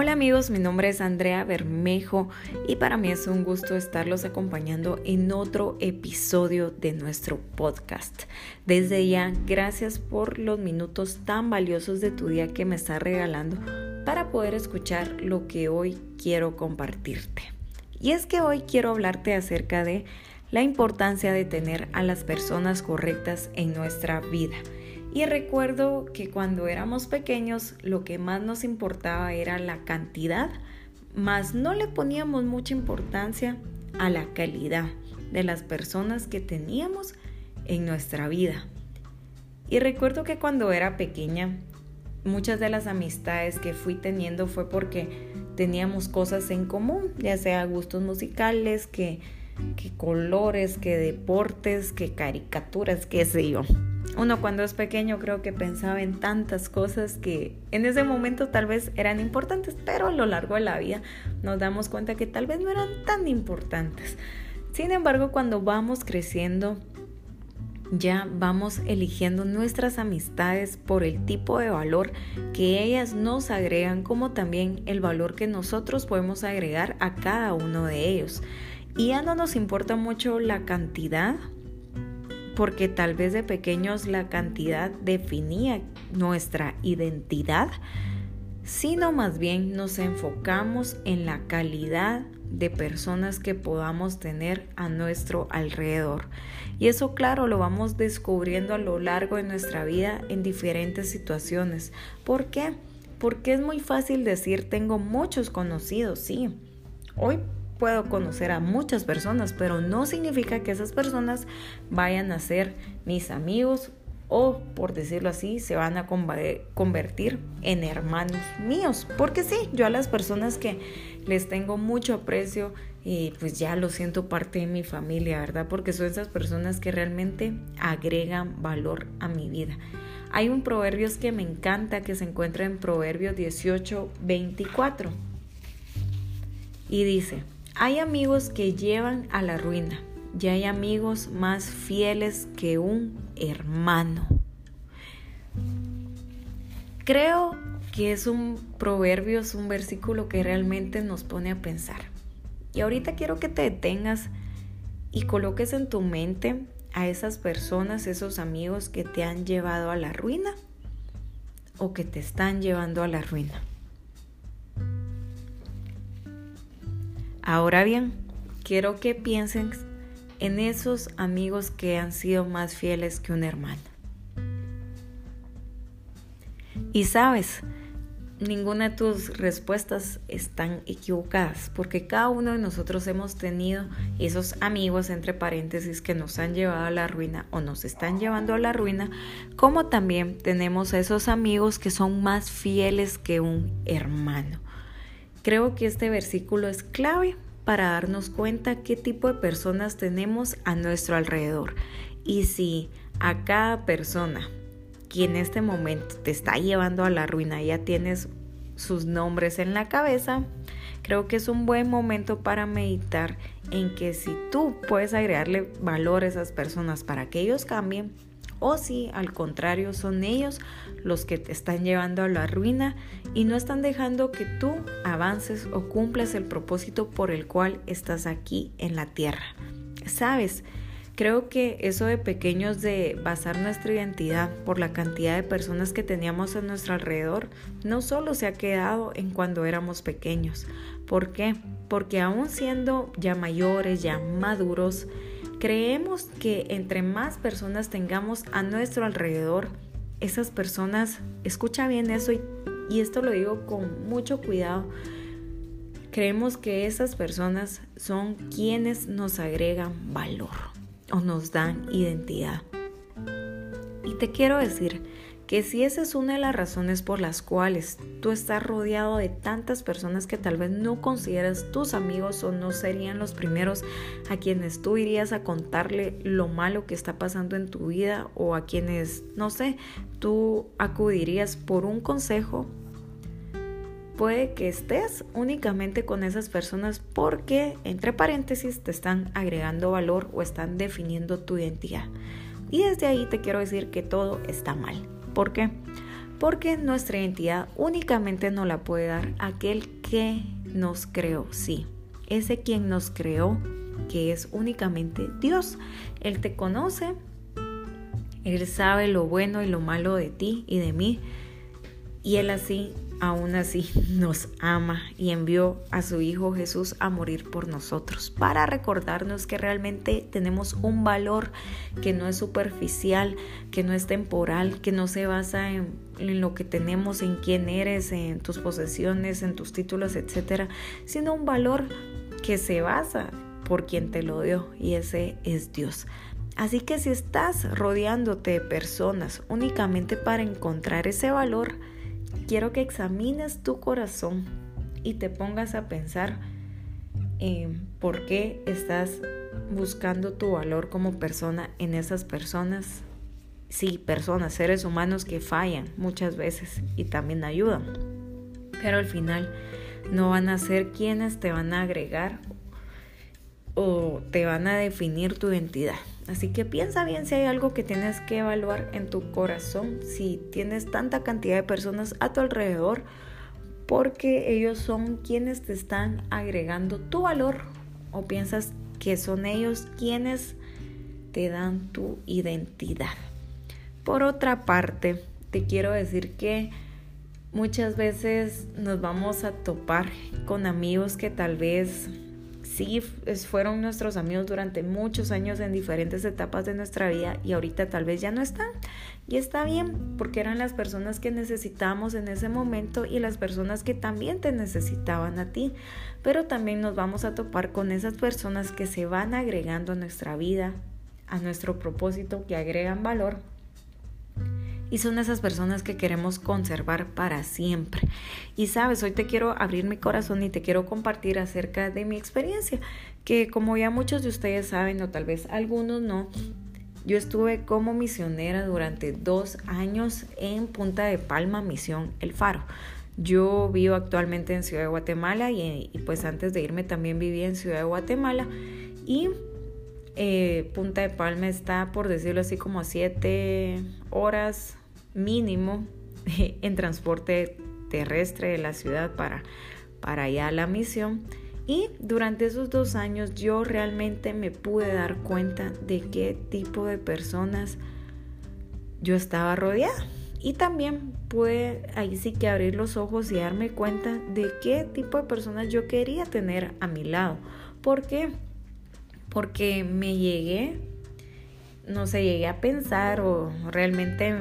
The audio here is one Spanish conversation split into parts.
Hola amigos, mi nombre es Andrea Bermejo y para mí es un gusto estarlos acompañando en otro episodio de nuestro podcast. Desde ya, gracias por los minutos tan valiosos de tu día que me estás regalando para poder escuchar lo que hoy quiero compartirte. Y es que hoy quiero hablarte acerca de la importancia de tener a las personas correctas en nuestra vida y recuerdo que cuando éramos pequeños lo que más nos importaba era la cantidad, mas no le poníamos mucha importancia a la calidad de las personas que teníamos en nuestra vida. Y recuerdo que cuando era pequeña, muchas de las amistades que fui teniendo fue porque teníamos cosas en común, ya sea gustos musicales, que, que colores, que deportes, que caricaturas, qué sé yo. Uno cuando es pequeño creo que pensaba en tantas cosas que en ese momento tal vez eran importantes, pero a lo largo de la vida nos damos cuenta que tal vez no eran tan importantes. Sin embargo, cuando vamos creciendo, ya vamos eligiendo nuestras amistades por el tipo de valor que ellas nos agregan, como también el valor que nosotros podemos agregar a cada uno de ellos. Y ya no nos importa mucho la cantidad porque tal vez de pequeños la cantidad definía nuestra identidad, sino más bien nos enfocamos en la calidad de personas que podamos tener a nuestro alrededor. Y eso claro lo vamos descubriendo a lo largo de nuestra vida en diferentes situaciones. ¿Por qué? Porque es muy fácil decir tengo muchos conocidos, sí. Hoy puedo conocer a muchas personas, pero no significa que esas personas vayan a ser mis amigos o, por decirlo así, se van a convertir en hermanos míos. Porque sí, yo a las personas que les tengo mucho aprecio, y pues ya lo siento parte de mi familia, ¿verdad? Porque son esas personas que realmente agregan valor a mi vida. Hay un proverbio que me encanta que se encuentra en Proverbios 18, 24. Y dice, hay amigos que llevan a la ruina y hay amigos más fieles que un hermano. Creo que es un proverbio, es un versículo que realmente nos pone a pensar. Y ahorita quiero que te detengas y coloques en tu mente a esas personas, esos amigos que te han llevado a la ruina o que te están llevando a la ruina. Ahora bien, quiero que piensen en esos amigos que han sido más fieles que un hermano. Y sabes, ninguna de tus respuestas están equivocadas, porque cada uno de nosotros hemos tenido esos amigos, entre paréntesis, que nos han llevado a la ruina o nos están llevando a la ruina, como también tenemos a esos amigos que son más fieles que un hermano. Creo que este versículo es clave para darnos cuenta qué tipo de personas tenemos a nuestro alrededor. Y si a cada persona que en este momento te está llevando a la ruina ya tienes sus nombres en la cabeza, creo que es un buen momento para meditar en que si tú puedes agregarle valor a esas personas para que ellos cambien, o si al contrario son ellos los que te están llevando a la ruina y no están dejando que tú avances o cumplas el propósito por el cual estás aquí en la tierra. ¿Sabes? Creo que eso de pequeños de basar nuestra identidad por la cantidad de personas que teníamos a nuestro alrededor no solo se ha quedado en cuando éramos pequeños. ¿Por qué? Porque aún siendo ya mayores, ya maduros, Creemos que entre más personas tengamos a nuestro alrededor, esas personas, escucha bien eso y, esto lo digo con mucho cuidado, creemos que esas personas son quienes nos agregan valor o nos dan identidad. Y te quiero decir que si esa es una de las razones por las cuales tú estás rodeado de tantas personas que tal vez no consideras tus amigos o no serían los primeros a quienes tú irías a contarle lo malo que está pasando en tu vida o a quienes, no sé, tú acudirías por un consejo, puede que estés únicamente con esas personas porque, entre paréntesis, te están agregando valor o están definiendo tu identidad. Y desde ahí te quiero decir que todo está mal. ¿Por qué? porque nuestra identidad únicamente nos la puede dar aquel que nos creó, sí, ese quien nos creó, que es únicamente Dios. Él te conoce, Él sabe lo bueno y lo malo de ti y de mí, y Él así aún así nos ama y envió a su Hijo Jesús a morir por nosotros, para recordarnos que realmente tenemos un valor que no es superficial, que no es temporal, que no se basa en, lo que tenemos, en quién eres, en tus posesiones, en tus títulos, etcétera, sino un valor que se basa por quien te lo dio y ese es Dios. Así que si estás rodeándote de personas únicamente para encontrar ese valor, quiero que examines tu corazón y te pongas a pensar en por qué estás buscando tu valor como persona en esas personas. Sí, personas, seres humanos que fallan muchas veces y también ayudan. Pero al final no van a ser quienes te van a agregar o te van a definir tu identidad. Así que piensa bien si hay algo que tienes que evaluar en tu corazón, si tienes tanta cantidad de personas a tu alrededor, porque ellos son quienes te están agregando tu valor o piensas que son ellos quienes te dan tu identidad. Por otra parte, te quiero decir que muchas veces nos vamos a topar con amigos que tal vez sí fueron nuestros amigos durante muchos años en diferentes etapas de nuestra vida y ahorita tal vez ya no están. Y está bien, porque eran las personas que necesitábamos en ese momento y las personas que también te necesitaban a ti. Pero también nos vamos a topar con esas personas que se van agregando a nuestra vida, a nuestro propósito, que agregan valor y son esas personas que queremos conservar para siempre. Y sabes, hoy te quiero abrir mi corazón y te quiero compartir acerca de mi experiencia, que como ya muchos de ustedes saben o tal vez algunos no, yo estuve como misionera durante dos años en Punta de Palma, Misión El Faro. Yo vivo actualmente en Ciudad de Guatemala y, pues antes de irme también viví en Ciudad de Guatemala y eh, Punta de Palma está, por decirlo así, como a siete horas mínimo en transporte terrestre de la ciudad para, para allá a la misión. Y durante esos dos años yo realmente me pude dar cuenta de qué tipo de personas yo estaba rodeada. Y también pude ahí sí que abrir los ojos y darme cuenta de qué tipo de personas yo quería tener a mi lado. ¿Por qué? Porque me llegué, no sé, llegué a pensar o realmente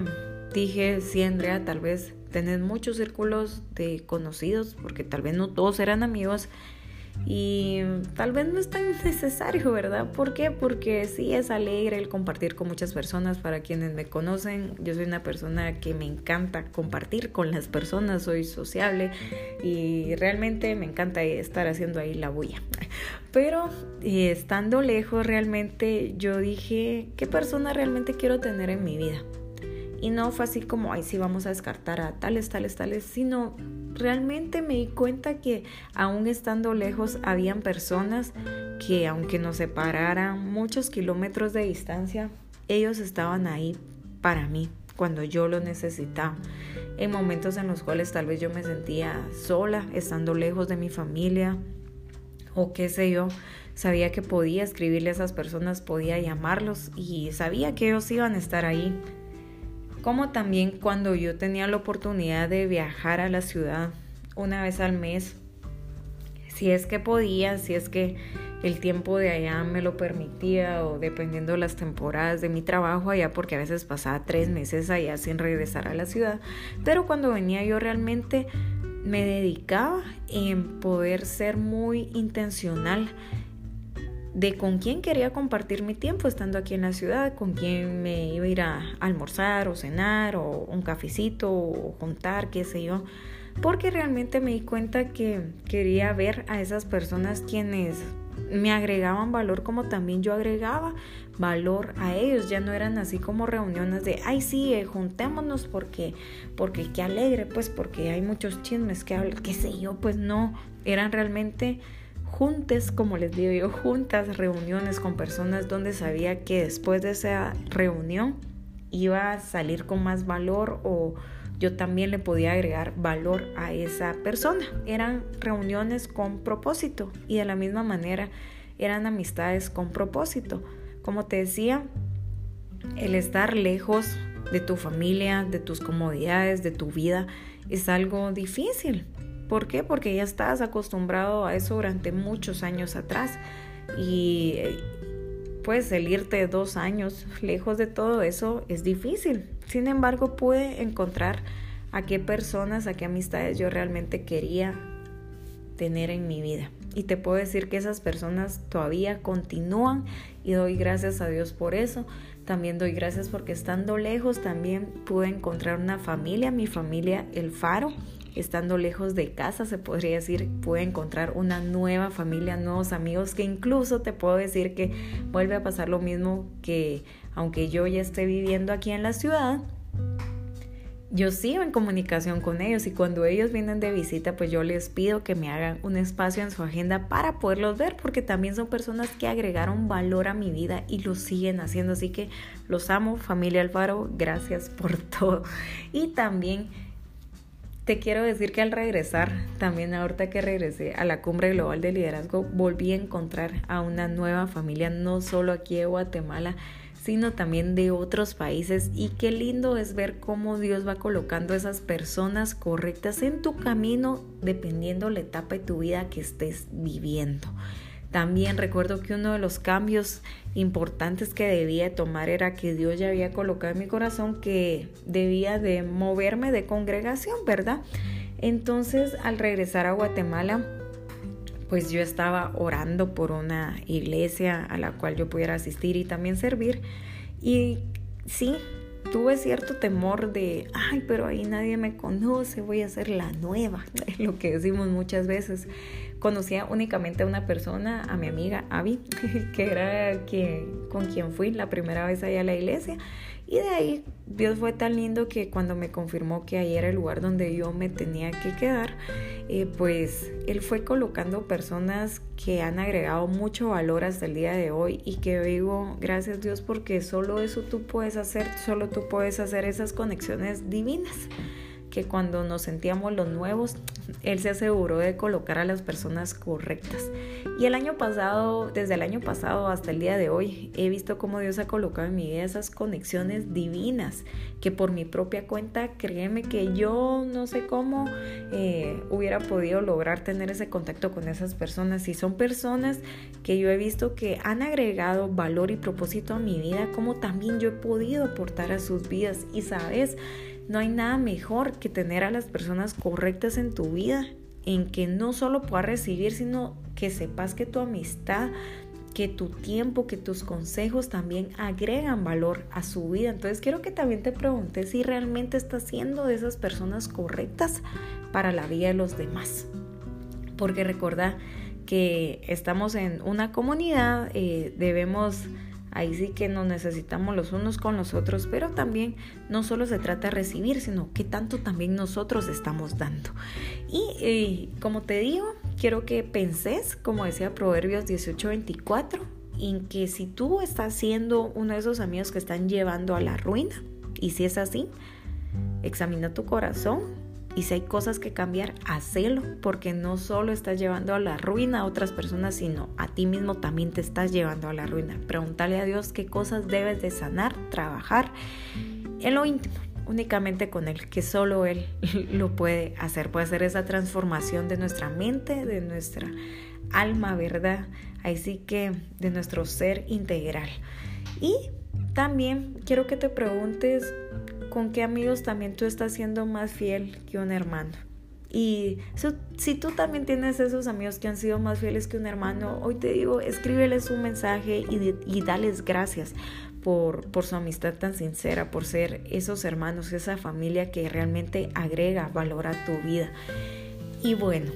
dije, sí, Andrea, tal vez tenés muchos círculos de conocidos, porque tal vez no todos eran amigos, y tal vez no es tan necesario, ¿verdad? ¿Por qué? Porque sí es alegre el compartir con muchas personas. Para quienes me conocen, yo soy una persona que me encanta compartir con las personas, soy sociable y realmente me encanta estar haciendo ahí la bulla. Pero eh, estando lejos, realmente yo dije, ¿qué persona realmente quiero tener en mi vida? Y no fue así como, ay, sí, vamos a descartar a tales, tales, tales, sino realmente me di cuenta que aún estando lejos, habían personas que aunque nos separaran muchos kilómetros de distancia, ellos estaban ahí para mí cuando yo lo necesitaba. En momentos en los cuales tal vez yo me sentía sola, estando lejos de mi familia, o qué sé yo, sabía que podía escribirle a esas personas, podía llamarlos y sabía que ellos iban a estar ahí como también cuando yo tenía la oportunidad de viajar a la ciudad una vez al mes, si es que podía, si es que el tiempo de allá me lo permitía o dependiendo de las temporadas de mi trabajo allá, porque a veces pasaba tres meses allá sin regresar a la ciudad, pero cuando venía yo realmente me dedicaba en poder ser muy intencional de con quién quería compartir mi tiempo estando aquí en la ciudad, con quién me iba a ir a almorzar o cenar o un cafecito o juntar, qué sé yo, porque realmente me di cuenta que quería ver a esas personas quienes me agregaban valor como también yo agregaba valor a ellos. Ya no eran así como reuniones de, ay sí, eh, juntémonos porque, porque qué alegre, pues porque hay muchos chismes que hablan, qué sé yo, pues no, eran realmente juntes, como les digo yo, juntas, reuniones con personas donde sabía que después de esa reunión iba a salir con más valor o yo también le podía agregar valor a esa persona. Eran reuniones con propósito y de la misma manera eran amistades con propósito. Como te decía, el estar lejos de tu familia, de tus comodidades, de tu vida, es algo difícil. ¿Por qué? Porque ya estás acostumbrado a eso durante muchos años atrás. Y pues el irte dos años lejos de todo eso es difícil. Sin embargo, pude encontrar a qué personas, a qué amistades yo realmente quería tener en mi vida. Y te puedo decir que esas personas todavía continúan y doy gracias a Dios por eso. También doy gracias porque estando lejos también pude encontrar una familia, mi familia El Faro. Estando lejos de casa, se podría decir, pude encontrar una nueva familia, nuevos amigos, que incluso te puedo decir que vuelve a pasar lo mismo que aunque yo ya esté viviendo aquí en la ciudad, yo sigo en comunicación con ellos y cuando ellos vienen de visita, pues yo les pido que me hagan un espacio en su agenda para poderlos ver, porque también son personas que agregaron valor a mi vida y lo siguen haciendo. Así que los amo, familia Alfaro, gracias por todo. Y también te quiero decir que al regresar, también ahorita que regresé a la cumbre global de liderazgo, volví a encontrar a una nueva familia, no solo aquí de Guatemala, sino también de otros países y qué lindo es ver cómo Dios va colocando esas personas correctas en tu camino dependiendo la etapa de tu vida que estés viviendo. También recuerdo que uno de los cambios importantes que debía tomar era que Dios ya había colocado en mi corazón que debía de moverme de congregación, ¿verdad? Entonces al regresar a Guatemala, pues yo estaba orando por una iglesia a la cual yo pudiera asistir y también servir. Y sí, tuve cierto temor de, ay, pero ahí nadie me conoce, voy a ser la nueva, lo que decimos muchas veces. Conocía únicamente a una persona, a mi amiga Abby, que era con quien fui la primera vez allá a la iglesia. Y de ahí Dios fue tan lindo que cuando me confirmó que ahí era el lugar donde yo me tenía que quedar, eh, pues Él fue colocando personas que han agregado mucho valor hasta el día de hoy y que digo, gracias Dios porque solo eso tú puedes hacer, solo tú puedes hacer esas conexiones divinas que cuando nos sentíamos los nuevos, él se aseguró de colocar a las personas correctas. Y el año pasado, desde el año pasado hasta el día de hoy, he visto cómo Dios ha colocado en mi vida esas conexiones divinas, que por mi propia cuenta, créeme que yo no sé cómo eh, hubiera podido lograr tener ese contacto con esas personas. Y son personas que yo he visto que han agregado valor y propósito a mi vida, como también yo he podido aportar a sus vidas. Y sabes, no hay nada mejor que tener a las personas correctas en tu vida, en que no solo puedas recibir, sino que sepas que tu amistad, que tu tiempo, que tus consejos también agregan valor a su vida. Entonces quiero que también te preguntes si realmente estás siendo de esas personas correctas para la vida de los demás. Porque recuerda que estamos en una comunidad, eh, debemos Ahí sí que nos necesitamos los unos con los otros, pero también no solo se trata de recibir, sino que tanto también nosotros estamos dando. Y eh, como te digo, quiero que penses, como decía Proverbios 18:24, en que si tú estás siendo uno de esos amigos que están llevando a la ruina, y si es así, examina tu corazón y si hay cosas que cambiar, hacelo, porque no solo estás llevando a la ruina a otras personas, sino a ti mismo también te estás llevando a la ruina. Pregúntale a Dios qué cosas debes de sanar, trabajar en lo íntimo, únicamente con Él, que solo Él lo puede hacer. Puede hacer esa transformación de nuestra mente, de nuestra alma, ¿verdad? Así que de nuestro ser integral. Y también quiero que te preguntes con qué amigos también tú estás siendo más fiel que un hermano. Y si tú también tienes esos amigos que han sido más fieles que un hermano, hoy te digo, escríbeles un mensaje y, y dales gracias por, por su amistad tan sincera, por ser esos hermanos, esa familia que realmente agrega valor a tu vida. Y bueno,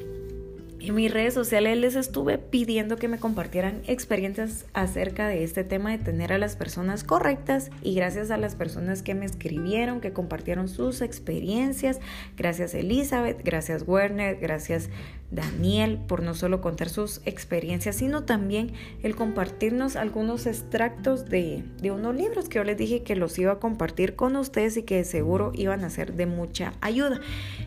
en mis redes sociales les estuve pidiendo que me compartieran experiencias acerca de este tema de tener a las personas correctas y gracias a las personas que me escribieron, que compartieron sus experiencias, gracias Elizabeth, gracias Werner, gracias Daniel por no solo contar sus experiencias, sino también el compartirnos algunos extractos de, de, unos libros que yo les dije que los iba a compartir con ustedes y que de seguro iban a ser de mucha ayuda.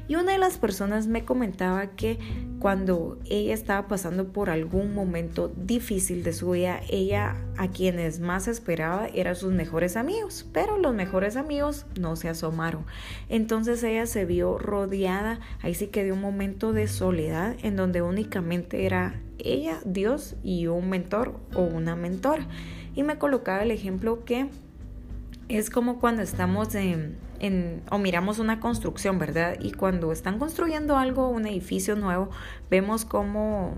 Y una de las personas me comentaba que cuando ella estaba pasando por algún momento difícil de su vida, ella a quienes más esperaba eran sus mejores amigos, pero los mejores amigos no se asomaron. Entonces ella se vio rodeada, ahí sí que de un momento de soledad en donde únicamente era ella, Dios y un mentor o una mentora. Y me colocaba el ejemplo que es como cuando estamos en, o miramos una construcción, ¿verdad? Y cuando están construyendo algo, un edificio nuevo, vemos cómo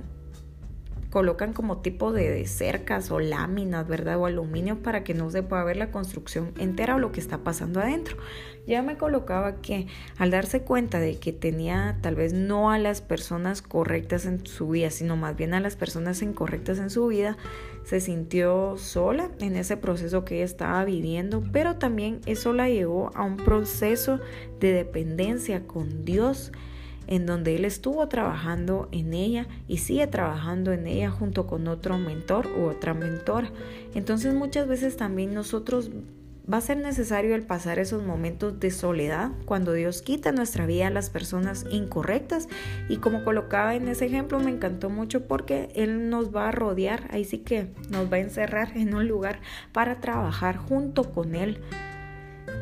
colocan como tipo de cercas o láminas, ¿verdad? O aluminio para que no se pueda ver la construcción entera o lo que está pasando adentro. Ya me colocaba que al darse cuenta de que tenía tal vez no a las personas correctas en su vida, sino más bien a las personas incorrectas en su vida, se sintió sola en ese proceso que ella estaba viviendo, pero también eso la llevó a un proceso de dependencia con Dios en donde él estuvo trabajando en ella y sigue trabajando en ella junto con otro mentor u otra mentora. Entonces muchas veces también nosotros va a ser necesario el pasar esos momentos de soledad cuando Dios quita nuestra vida a las personas incorrectas y como colocaba en ese ejemplo me encantó mucho porque Él nos va a rodear, ahí sí que nos va a encerrar en un lugar para trabajar junto con Él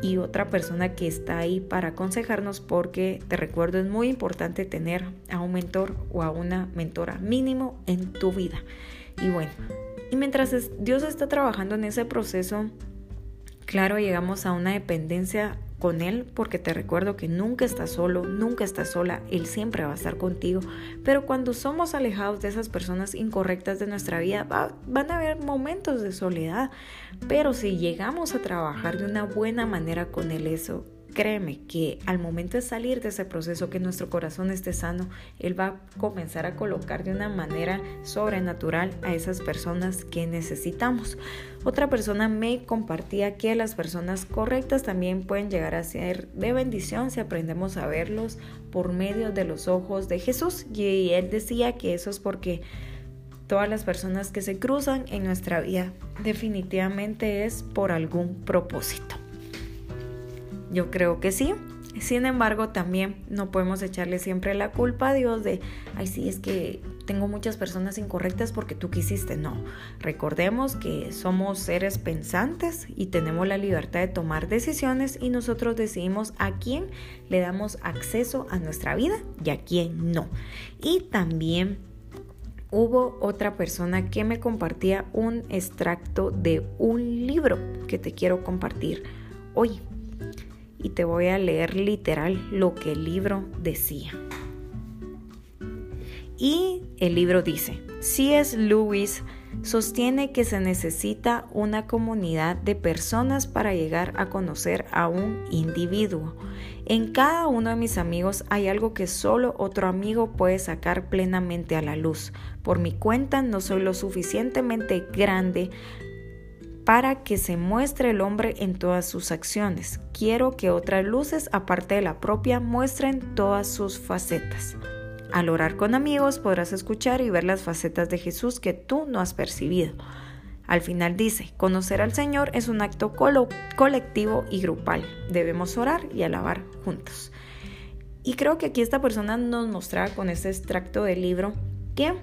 y otra persona que está ahí para aconsejarnos porque te recuerdo es muy importante tener a un mentor o a una mentora mínimo en tu vida. Y bueno, y mientras Dios está trabajando en ese proceso, claro, llegamos a una dependencia con Él porque te recuerdo que nunca estás solo, nunca estás sola, Él siempre va a estar contigo. Pero cuando somos alejados de esas personas incorrectas de nuestra vida, van a haber momentos de soledad. Pero si llegamos a trabajar de una buena manera con Él, eso créeme que al momento de salir de ese proceso, que nuestro corazón esté sano, Él va a comenzar a colocar de una manera sobrenatural a esas personas que necesitamos. Otra persona me compartía que las personas correctas también pueden llegar a ser de bendición si aprendemos a verlos por medio de los ojos de Jesús. Y él decía que eso es porque todas las personas que se cruzan en nuestra vida definitivamente es por algún propósito. Yo creo que sí. Sin embargo, también no podemos echarle siempre la culpa a Dios de, ay, sí, es que tengo muchas personas incorrectas porque tú quisiste. No, recordemos que somos seres pensantes y tenemos la libertad de tomar decisiones y nosotros decidimos a quién le damos acceso a nuestra vida y a quién no. Y también hubo otra persona que me compartía un extracto de un libro que te quiero compartir hoy y te voy a leer literal lo que el libro decía. Y el libro dice, C.S. Lewis sostiene que se necesita una comunidad de personas para llegar a conocer a un individuo. En cada uno de mis amigos hay algo que solo otro amigo puede sacar plenamente a la luz. Por mi cuenta no soy lo suficientemente grande para que se muestre el hombre en todas sus acciones. Quiero que otras luces, aparte de la propia, muestren todas sus facetas. Al orar con amigos podrás escuchar y ver las facetas de Jesús que tú no has percibido. Al final dice, conocer al Señor es un acto colectivo y grupal. Debemos orar y alabar juntos. Y creo que aquí esta persona nos mostraba con este extracto del libro que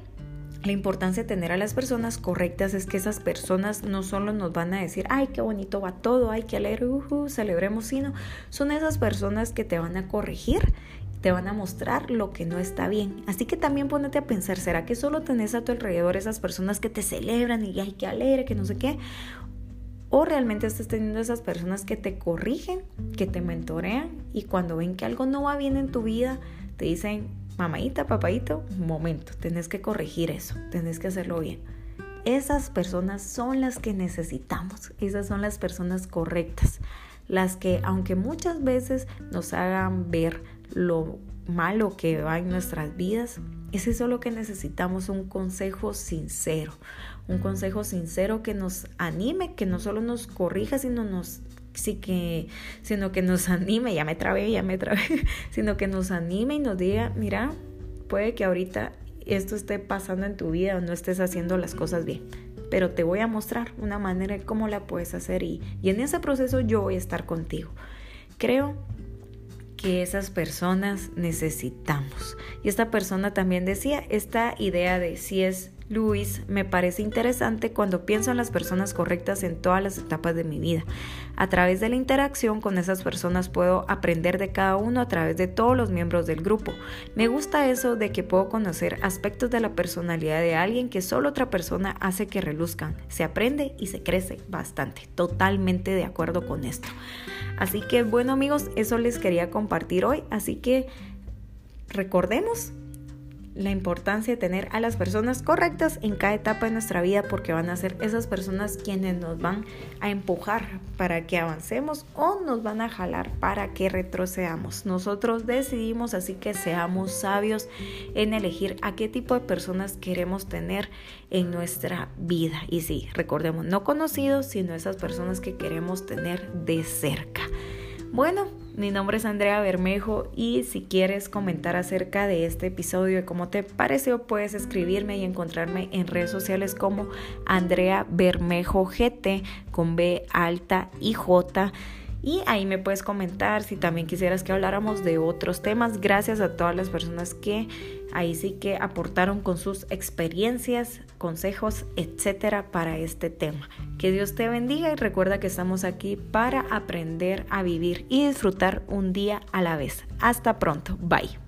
la importancia de tener a las personas correctas es que esas personas no solo nos van a decir, ay, qué bonito va todo, ay, qué alegre, uh, celebremos, sino son esas personas que te van a corregir, te van a mostrar lo que no está bien. Así que también ponete a pensar, ¿será que solo tenés a tu alrededor esas personas que te celebran y ay, qué alegre, que no sé qué? O realmente estás teniendo esas personas que te corrigen, que te mentorean y cuando ven que algo no va bien en tu vida, te dicen, Mamaita, papaito, momento, tenés que corregir eso, tenés que hacerlo bien. Esas personas son las que necesitamos, esas son las personas correctas, las que aunque muchas veces nos hagan ver lo malo que va en nuestras vidas, es eso lo que necesitamos, un consejo sincero, un consejo sincero que nos anime, que no solo nos corrija, sino nos sí que, sino que nos anime, ya me trabé, ya me trabé, sino que nos anime y nos diga, mira, puede que ahorita esto esté pasando en tu vida o no estés haciendo las cosas bien. Pero te voy a mostrar una manera de cómo la puedes hacer y, y en ese proceso yo voy a estar contigo. Creo que esas personas necesitamos. Y esta persona también decía esta idea de si es Luis, me parece interesante cuando pienso en las personas correctas en todas las etapas de mi vida. A través de la interacción con esas personas puedo aprender de cada uno a través de todos los miembros del grupo. Me gusta eso de que puedo conocer aspectos de la personalidad de alguien que solo otra persona hace que reluzcan. Se aprende y se crece bastante. Totalmente de acuerdo con esto. Así que bueno amigos, eso les quería compartir hoy. Así que recordemos la importancia de tener a las personas correctas en cada etapa de nuestra vida porque van a ser esas personas quienes nos van a empujar para que avancemos o nos van a jalar para que retrocedamos. Nosotros decidimos así que seamos sabios en elegir a qué tipo de personas queremos tener en nuestra vida. Y sí, recordemos, no conocidos, sino esas personas que queremos tener de cerca. Bueno, mi nombre es Andrea Bermejo y si quieres comentar acerca de este episodio y cómo te pareció, puedes escribirme y encontrarme en redes sociales como Andrea Bermejo GT con B alta y J. Y ahí me puedes comentar si también quisieras que habláramos de otros temas. Gracias a todas las personas que ahí sí que aportaron con sus experiencias, consejos, etcétera, para este tema. Que Dios te bendiga y recuerda que estamos aquí para aprender a vivir y disfrutar un día a la vez. Hasta pronto. Bye.